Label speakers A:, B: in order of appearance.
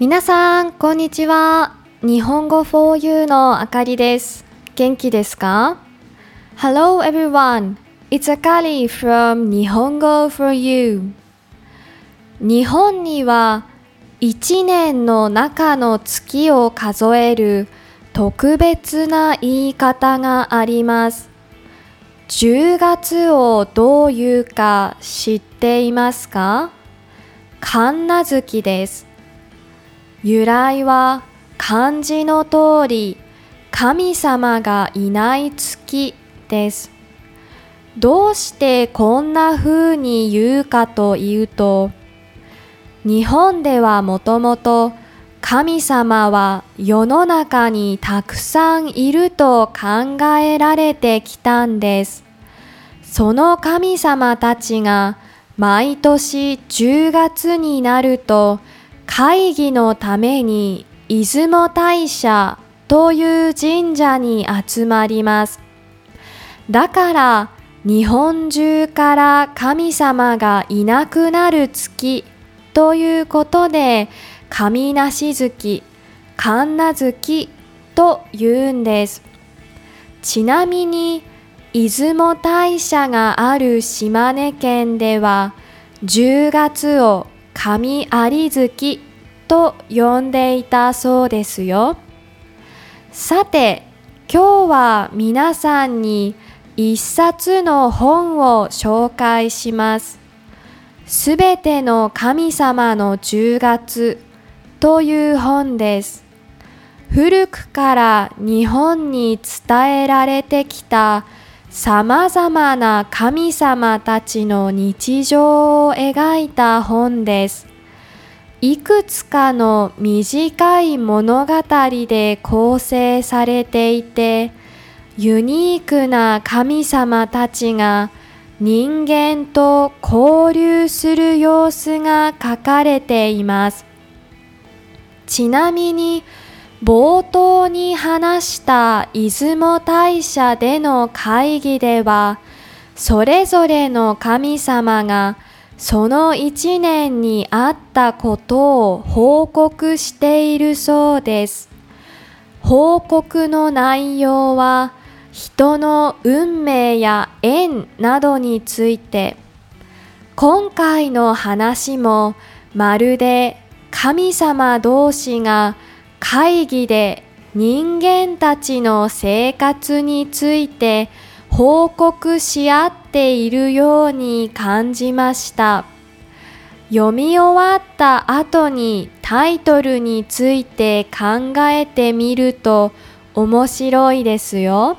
A: 皆さん、こんにちは。日本語 for you のあかりです。元気ですか ?Hello everyone. It's Akari from 日本語 for you. 日本には一年の中の月を数える特別な言い方があります。10月をどう言うか知っていますか？神無月です。由来は漢字の通り神様がいない月です。どうしてこんな風に言うかというと、日本ではもともと神様は世の中にたくさんいると考えられてきたんです。その神様たちが毎年10月になると会議のために出雲大社という神社に集まります。だから日本中から神様がいなくなる月ということで神無し月、神無月と言うんです。ちなみに出雲大社がある島根県では10月を神有月と呼んでいたそうですよ。さて、今日は皆さんに一冊の本を紹介します。すべての神様の10月という本です。古くから日本に伝えられてきた様々な神様たちの日常を描いた本です。いくつかの短い物語で構成されていて、ユニークな神様たちが人間と交流する様子が書かれています。ちなみに、冒頭に話した出雲大社での会議では、それぞれの神様がその一年にあったことを報告しているそうです。報告の内容は人の運命や縁などについて、今回の話もまるで神様同士が会議で人間たちの生活について報告し合っているように感じました。読み終わった後にタイトルについて考えてみると面白いですよ。